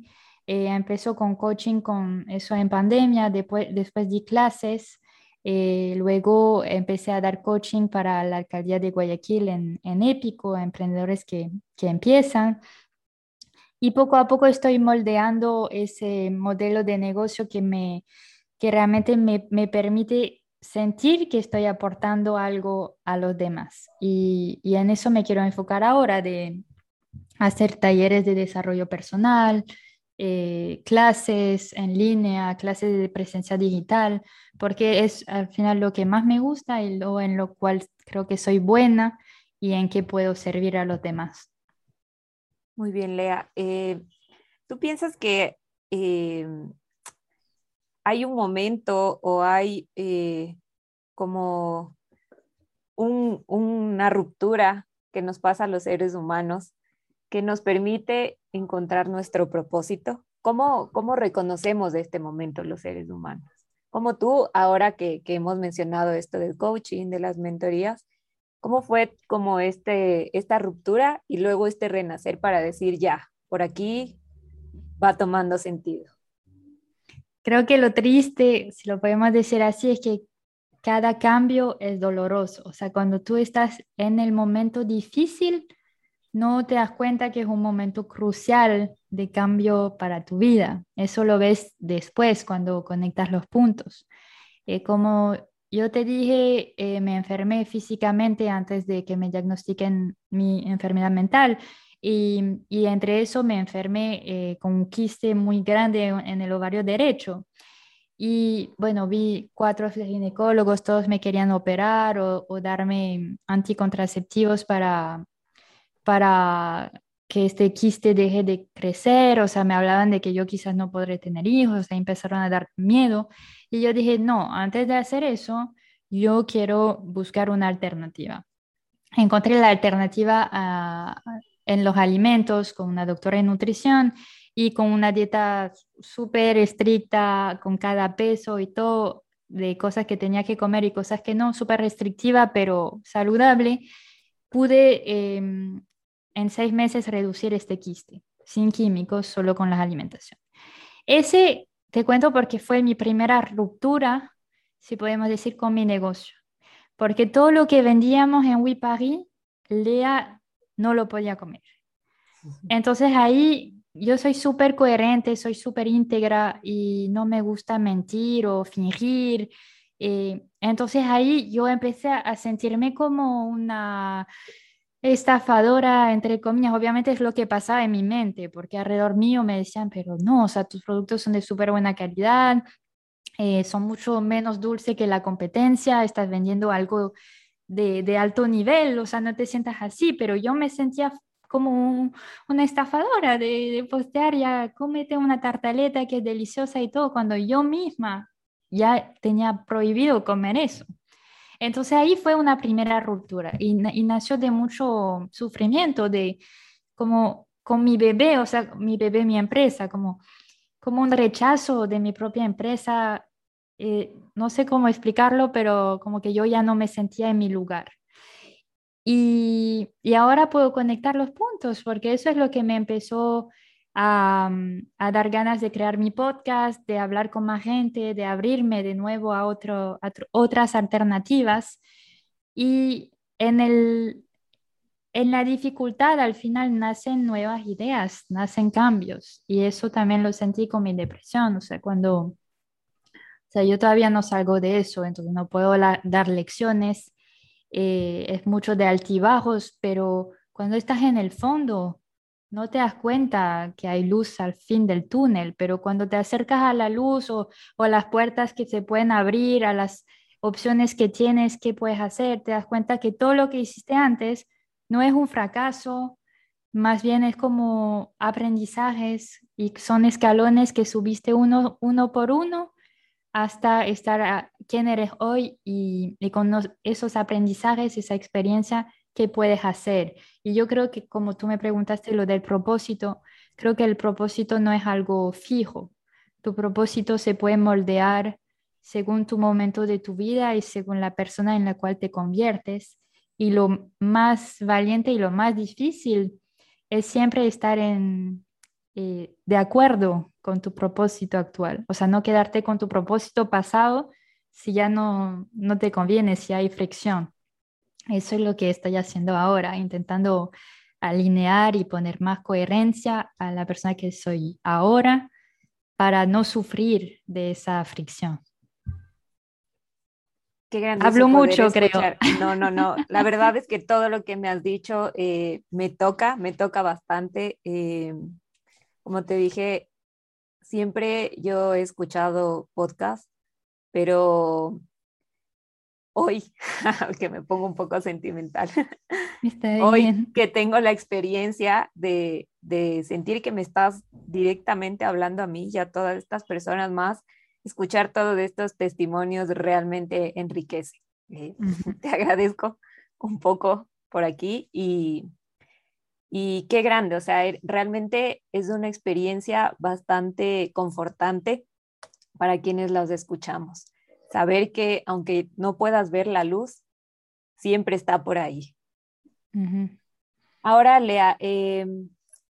Eh, empezó con coaching con eso en pandemia, después, después di clases, eh, luego empecé a dar coaching para la alcaldía de Guayaquil en, en Épico, emprendedores que, que empiezan. Y poco a poco estoy moldeando ese modelo de negocio que, me, que realmente me, me permite sentir que estoy aportando algo a los demás. Y, y, en eso me quiero enfocar ahora, de hacer talleres de desarrollo personal, eh, clases en línea, clases de presencia digital, porque es al final lo que más me gusta y lo en lo cual creo que soy buena y en que puedo servir a los demás. Muy bien, Lea. Eh, ¿Tú piensas que eh, hay un momento o hay eh, como una ruptura que nos pasa a los seres humanos que nos permite encontrar nuestro propósito. ¿Cómo, cómo reconocemos este momento los seres humanos? Como tú, ahora que, que, hemos mencionado esto del coaching, de las mentorías, ¿cómo fue como este, esta ruptura y luego este renacer para decir, ya, por aquí va tomando sentido? Creo que lo triste, si lo podemos decir así, es que cada cambio es doloroso. O sea, cuando tú estás en el momento difícil, no te das cuenta que es un momento crucial de cambio para tu vida. Eso lo ves después cuando conectas los puntos. Eh, como yo te dije, eh, me enfermé físicamente antes de que me diagnostiquen mi enfermedad mental y, entre eso me enfermé eh, con un quiste muy grande en el ovario derecho. Y bueno, vi cuatro ginecólogos, todos me querían operar o, darme anticontraceptivos para, para que este quiste deje de crecer, o sea, me hablaban de que yo quizás no podré tener hijos, o sea, empezaron a dar miedo. Y yo dije, no, antes de hacer eso, yo quiero buscar una alternativa. Encontré la alternativa a, en los alimentos con una doctora en nutrición y con una dieta súper estricta con cada peso y todo de cosas que tenía que comer y cosas que no, súper restrictiva pero saludable, pude em, en seis meses reducir este quiste sin químicos, solo con la alimentación. Ese te cuento porque fue mi primera ruptura, si podemos decir, con mi negocio. Porque todo lo que vendíamos en We Paris, Lea no lo podía comer. Entonces ahí yo soy súper coherente, soy súper íntegra y no me gusta mentir o fingir. Eh, entonces ahí yo empecé a sentirme como una estafadora, entre comillas. Obviamente es lo que pasaba en mi mente, porque alrededor mío me decían, pero no, o sea, tus productos son de súper buena calidad, eh, son mucho menos dulces que la competencia, estás vendiendo algo de, de, alto nivel, o sea, no te sientas así, pero yo me sentía como una estafadora de, de, postear, ya cómete una tartaleta que es deliciosa y todo, cuando yo misma ya tenía prohibido comer eso. Entonces ahí fue una primera ruptura y, y nació de mucho sufrimiento, de como con mi bebé, o sea, mi bebé, mi empresa, como, como un rechazo de mi propia empresa. Eh, no sé cómo explicarlo, pero como que yo ya no me sentía en mi lugar. Y, y, ahora puedo conectar los puntos, porque eso es lo que me empezó a, dar ganas de crear mi podcast, de hablar con más gente, de abrirme de nuevo a otras alternativas. Y en el, en la dificultad al final nacen nuevas ideas, nacen cambios. Y eso también lo sentí con mi depresión. O sea, cuando, o sea, yo todavía no salgo de eso, entonces no puedo dar lecciones. Eh, es mucho de altibajos, pero cuando estás en el fondo, no te das cuenta que hay luz al fin del túnel, pero cuando te acercas a la luz o, a las puertas que se pueden abrir, a las opciones que tienes, qué puedes hacer, te das cuenta que todo lo que hiciste antes no es un fracaso, más bien es como aprendizajes y son escalones que subiste uno, uno por uno hasta estar a quién eres hoy y, con esos aprendizajes, esa experiencia, qué puedes hacer. Y yo creo que como tú me preguntaste lo del propósito, creo que el propósito no es algo fijo. Tu propósito se puede moldear según tu momento de tu vida y según la persona en la cual te conviertes. Y lo más valiente y lo más difícil es siempre estar en, eh, de acuerdo con tu propósito actual. O sea, no quedarte con tu propósito pasado si ya no, no te conviene, si hay fricción. Eso es lo que estoy haciendo ahora, intentando alinear y poner más coherencia a la persona que soy ahora para no sufrir de esa fricción. Hablo mucho, creo. No, no, no. La verdad es que todo lo que me has dicho eh, me toca, me toca bastante. Eh, como te dije, siempre yo he escuchado podcast, pero hoy, que me pongo un poco sentimental, hoy que tengo la experiencia de, de sentir que me estás directamente hablando a mí y a todas estas personas más escuchar todos estos testimonios realmente enriquece. Eh, te agradezco un poco por aquí y, y qué grande, o sea, realmente es una experiencia bastante confortante para quienes los escuchamos. Saber que aunque no puedas ver la luz, siempre está por ahí. Ahora, Lea, eh,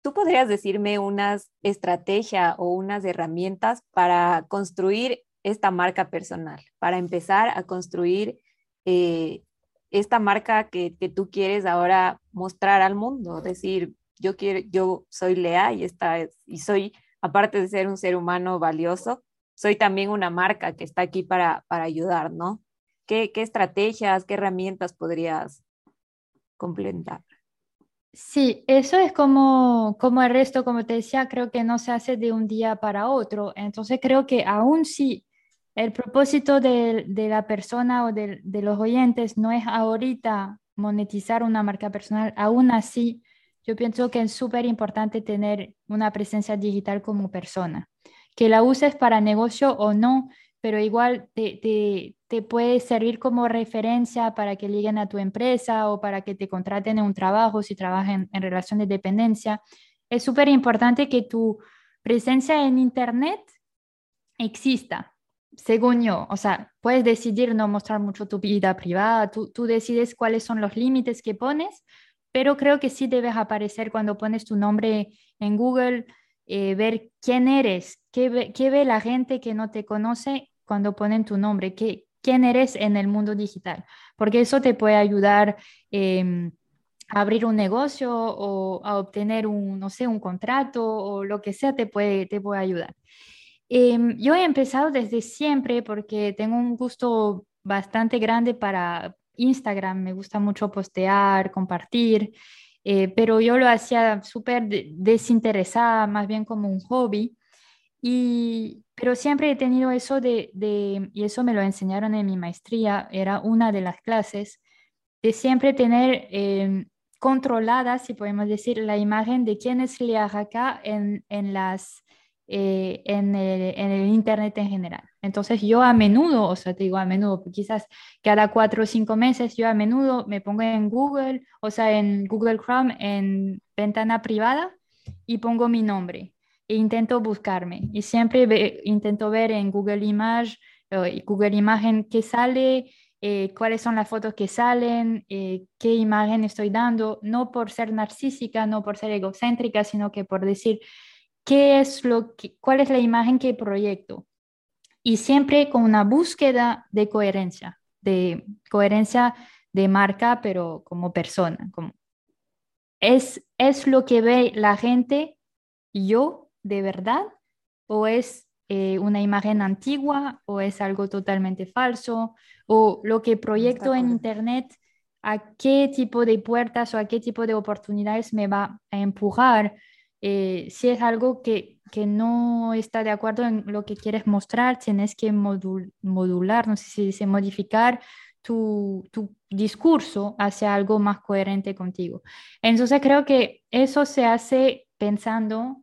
¿Tú podrías decirme unas estrategias o unas herramientas para construir esta marca personal, para empezar a construir eh, esta marca que, tú quieres ahora mostrar al mundo? Decir, yo, quiero, yo soy Lea y, esta y soy, aparte de ser un ser humano valioso, soy también una marca que está aquí para, para ayudar, ¿no? ¿Qué, ¿Qué estrategias, qué herramientas podrías complementar? Sí, eso es como, como el resto, como te decía, creo que no se hace de un día para otro. Entonces creo que aún si el propósito de, de la persona o de, de, los oyentes no es ahorita monetizar una marca personal, aún así yo pienso que es súper importante tener una presencia digital como persona. Que la uses para negocio o no, pero igual te, te, puede servir como referencia para que lleguen a tu empresa o para que te contraten en un trabajo si trabajan en, relación de dependencia. Es súper importante que tu presencia en Internet exista, según yo. O sea, puedes decidir no mostrar mucho tu vida privada, tú, tú decides cuáles son los límites que pones, pero creo que sí debes aparecer cuando pones tu nombre en Google, eh, ver quién eres, qué ve, qué ve la gente que no te conoce cuando ponen tu nombre, qué, quién eres en el mundo digital, porque eso te puede ayudar em, a abrir un negocio o a obtener un, no sé, un contrato o lo que sea, te puede, te puede ayudar. Em, yo he empezado desde siempre porque tengo un gusto bastante grande para Instagram, me gusta mucho postear, compartir, eh, pero yo lo hacía súper desinteresada, más bien como un hobby. Y, pero siempre he tenido eso de, de, y eso me lo enseñaron en mi maestría, era una de las clases, de siempre tener eh, controlada, si podemos decir, la imagen de quién es acá en, en las eh, en, el, Internet en general. Entonces yo a menudo, o sea, te digo a menudo, quizás cada cuatro o cinco meses, yo a menudo me pongo en Google, o sea, en Google Chrome, en ventana privada y pongo mi nombre e intento buscarme. Y siempre intento ver en Google Image, eh, Google Imagen qué sale, eh, cuáles son las fotos que salen, qué imagen estoy dando, no por ser narcísica, no por ser egocéntrica, sino que por decir, qué es lo que, cuál es la imagen que proyecto. Y siempre con una búsqueda de coherencia, de coherencia de marca, pero como persona. Como, ¿es, ¿Es lo que ve la gente yo de verdad? ¿O es eh, una imagen antigua? ¿O es algo totalmente falso? ¿O lo que proyecto en Internet? ¿A qué tipo de puertas o a qué tipo de oportunidades me va a empujar? Eh, si es algo que, que, no está de acuerdo en lo que quieres mostrar, tienes que modular, no sé si dice modificar tu, tu, discurso hacia algo más coherente contigo. Entonces creo que eso se hace pensando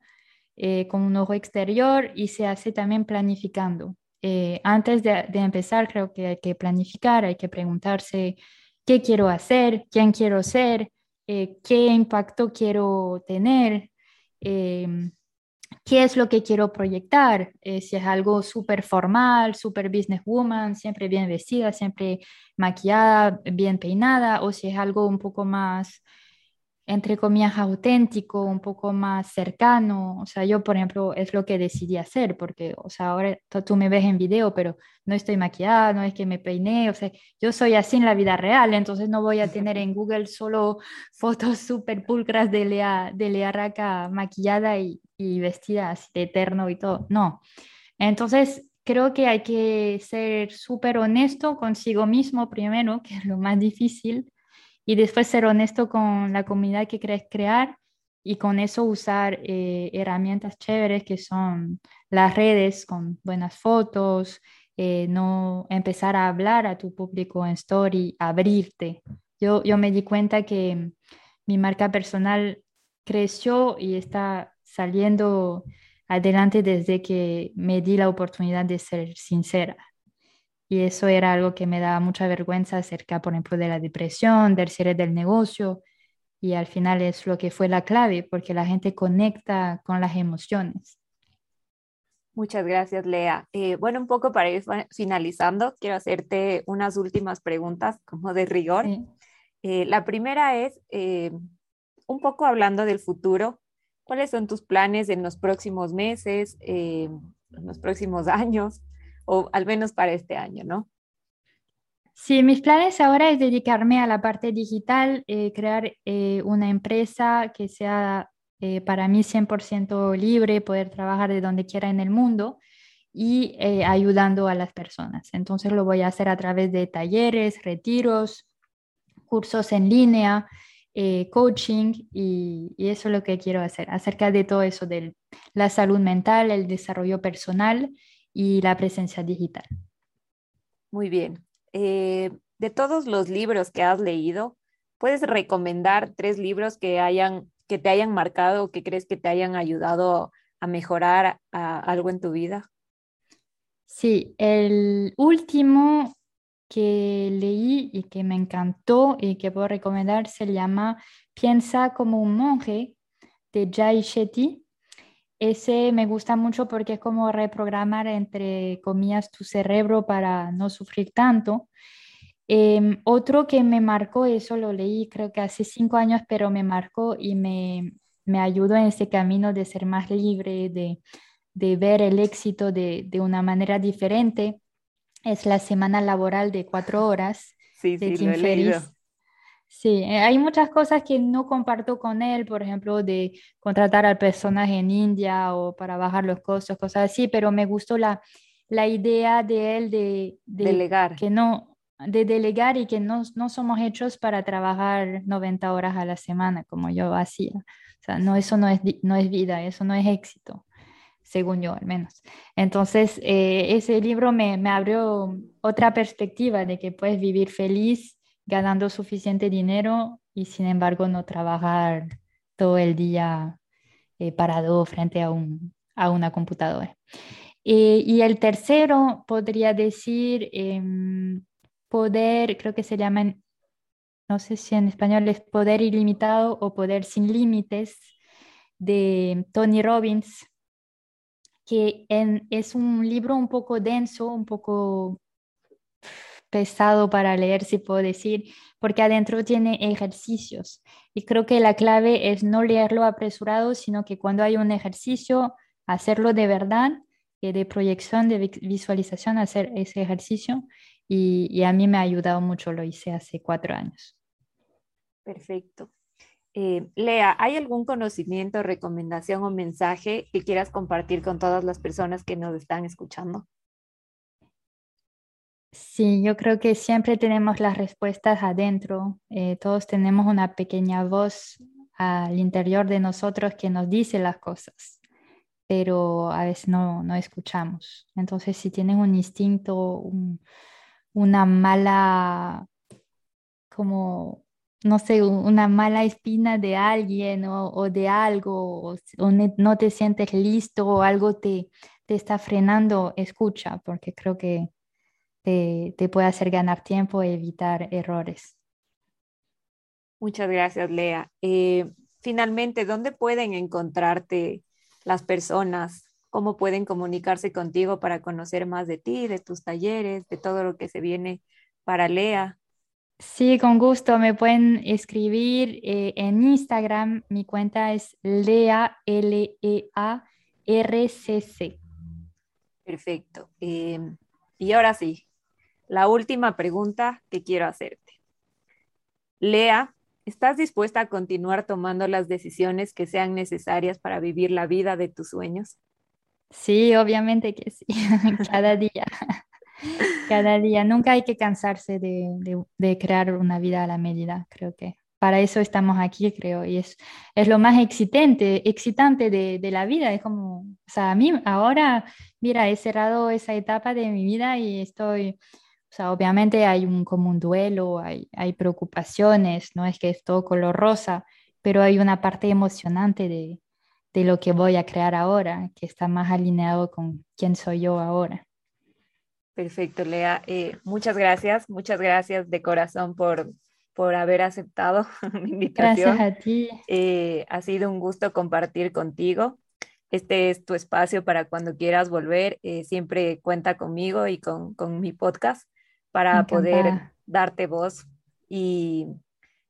eh, con un ojo exterior y se hace también planificando. Eh, antes de, de, empezar, creo que hay que planificar, hay que preguntarse qué quiero hacer, quién quiero ser, qué impacto quiero tener, Em, qué es lo que quiero proyectar, eh, si es algo súper formal, súper businesswoman, siempre bien vestida, siempre maquillada, bien peinada, o si es algo un poco más entre comillas, auténtico, un poco más cercano. O sea, yo, por ejemplo, es lo que decidí hacer, porque, o sea, ahora tú me ves en video, pero no estoy maquillada, no es que me peiné, o sea, yo soy así en la vida real, entonces no voy a tener en Google solo fotos súper pulcras de Lea, de Lea Raca maquillada y, y vestida así de eterno y todo. No. Entonces, creo que hay que ser súper honesto consigo mismo primero, que es lo más difícil y después ser honesto con la comunidad que quieres crear y con eso usar eh, herramientas chéveres que son las redes con buenas fotos, eh, no empezar a hablar a tu público en story, abrirte. Yo, yo me di cuenta que mi marca personal creció y está saliendo adelante desde que me di la oportunidad de ser sincera. Y eso era algo que me daba mucha vergüenza acerca, por ejemplo, de la depresión, del cierre del negocio. Y al final es lo que fue la clave, porque la gente conecta con las emociones. Muchas gracias, Lea. Eh, bueno, un poco para ir finalizando, quiero hacerte unas últimas preguntas como de rigor. Eh, la primera es, eh, un poco hablando del futuro, ¿cuáles son tus planes en los próximos meses, en los próximos años? O al menos para este año, ¿no? Sí, mis planes ahora es dedicarme a la parte digital, eh, crear eh, una empresa que sea eh, para mí 100% libre, poder trabajar de donde quiera en el mundo y ayudando a las personas. Entonces lo voy a hacer a través de talleres, retiros, cursos en línea, coaching y, y, eso es lo que quiero hacer acerca de todo eso de la salud mental, el desarrollo personal y la presencia digital. Muy bien. Eh, de todos los libros que has leído, ¿puedes recomendar tres libros que, hayan, que te hayan marcado o que crees que te hayan ayudado a mejorar algo en tu vida? Sí, el último que leí y que me encantó y que puedo recomendar se llama Piensa como un monje de Jai Shetty. Ese me gusta mucho porque es como reprogramar, entre comillas, tu cerebro para no sufrir tanto. Em, otro que me marcó, eso lo leí creo que hace cinco años, pero me marcó y me, me ayudó en ese camino de ser más libre, de, de ver el éxito de, de, una manera diferente. Es la semana laboral de cuatro horas sí, de sí, Tim Ferriss. Sí, eh, hay muchas cosas que no comparto con él, por ejemplo, de contratar al personaje en India o para bajar los costos, cosas así, pero me gustó la, la idea de él de, delegar. Que no, de delegar y que no, no somos hechos para trabajar 90 horas a la semana como yo hacía. O sea, no, eso no es, no es vida, eso no es éxito. según yo al menos. Entonces, eh, ese libro me, me, abrió otra perspectiva de que puedes vivir feliz ganando suficiente dinero y sin embargo no trabajar todo el día eh, parado frente a, un, a una computadora. Eh, y el tercero podría decir em, poder, creo que se llaman, no sé si en español es poder ilimitado o poder sin límites de Tony Robbins, que es un libro un poco denso, un poco pesado para leer, si puedo decir, porque adentro tiene ejercicios. Y creo que la clave es no leerlo apresurado, sino que cuando hay un ejercicio, hacerlo de verdad, y de proyección, de visualización, hacer ese ejercicio. Y, y a mí me ha ayudado mucho, lo hice hace cuatro años. Perfecto. Eh, Lea, ¿hay algún conocimiento, recomendación o mensaje que quieras compartir con todas las personas que nos están escuchando? Sí, yo creo que siempre tenemos las respuestas adentro. Eh, todos tenemos una pequeña voz al interior de nosotros que nos dice las cosas, pero a veces no, no escuchamos. Entonces, si tienen un instinto, una mala, como no sé, una mala espina de alguien o, de algo, o, no te sientes listo o algo te, te está frenando, escucha, porque creo que te, te puede hacer ganar tiempo e evitar errores. Muchas gracias, Lea. Eh, finalmente, ¿dónde pueden encontrarte las personas? ¿Cómo pueden comunicarse contigo para conocer más de ti, de tus talleres, de todo lo que se viene para Lea? Sí, con gusto. Me pueden escribir eh, en Instagram. Mi cuenta es Lea, L-E-A-R-C-C. Perfecto. Em, y ahora sí, la última pregunta que quiero hacerte. Lea, ¿estás dispuesta a continuar tomando las decisiones que sean necesarias para vivir la vida de tus sueños? Sí, obviamente que sí, cada día cada día. Nunca hay que cansarse de, crear una vida a la medida, creo que. Para eso estamos aquí, creo, y es, es lo más excitante, excitante de, la vida. Es como, o sea, a mí ahora, mira, he cerrado esa etapa de mi vida y estoy, sea, obviamente hay un, como un duelo, hay, hay preocupaciones, no es que es todo color rosa, pero hay una parte emocionante de, de lo que voy a crear ahora, que está más alineado con quién soy yo ahora. Perfecto, Lea. Eh, muchas gracias, muchas gracias de corazón por, por haber aceptado mi invitación. Gracias a ti. Eh, ha sido un gusto compartir contigo. Este es tu espacio para cuando quieras volver. Eh, siempre cuenta conmigo y con, con mi podcast para poder darte voz. Y,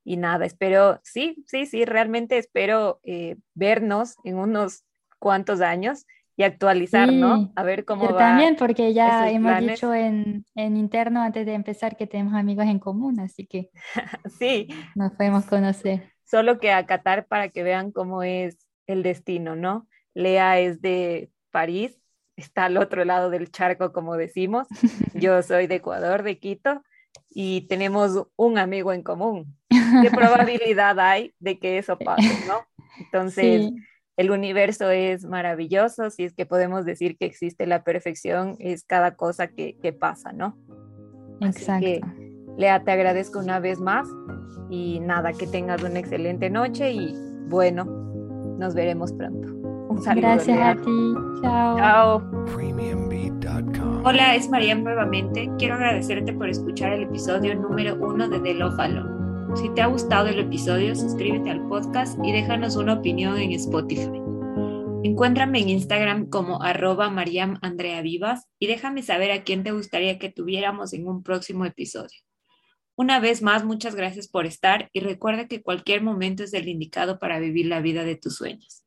y, nada, espero, sí, sí, sí, realmente espero vernos en unos cuantos años y actualizar, ¿no? A ver cómo yo también, porque ya hemos dicho en, en, interno antes de empezar que tenemos amigos en común, así que sí. Nos podemos conocer. Solo que acatar para que vean cómo es el destino, ¿no? Lea es de París, está al otro lado del charco, como decimos. Yo soy de Ecuador, de Quito, y tenemos un amigo en común. ¿Qué probabilidad hay de que eso pase, no? Entonces el universo es maravilloso, si es que podemos decir que existe la perfección, es cada cosa que, pasa, ¿no? Exacto. Lea, te agradezco una vez más y nada, que tengas una excelente noche y bueno, nos veremos pronto. Un saludo. Gracias a ti. Chao. Chao. Hola, es María nuevamente. Quiero agradecerte por escuchar el episodio número uno de The Love Alone. Si te ha gustado el episodio, suscríbete al podcast y déjanos una opinión en Spotify. Encuéntrame en Instagram como arroba Mariam Andrea Vivas y déjame saber a quién te gustaría que tuviéramos en un próximo episodio. Una vez más, muchas gracias por estar y recuerda que cualquier momento es el indicado para vivir la vida de tus sueños.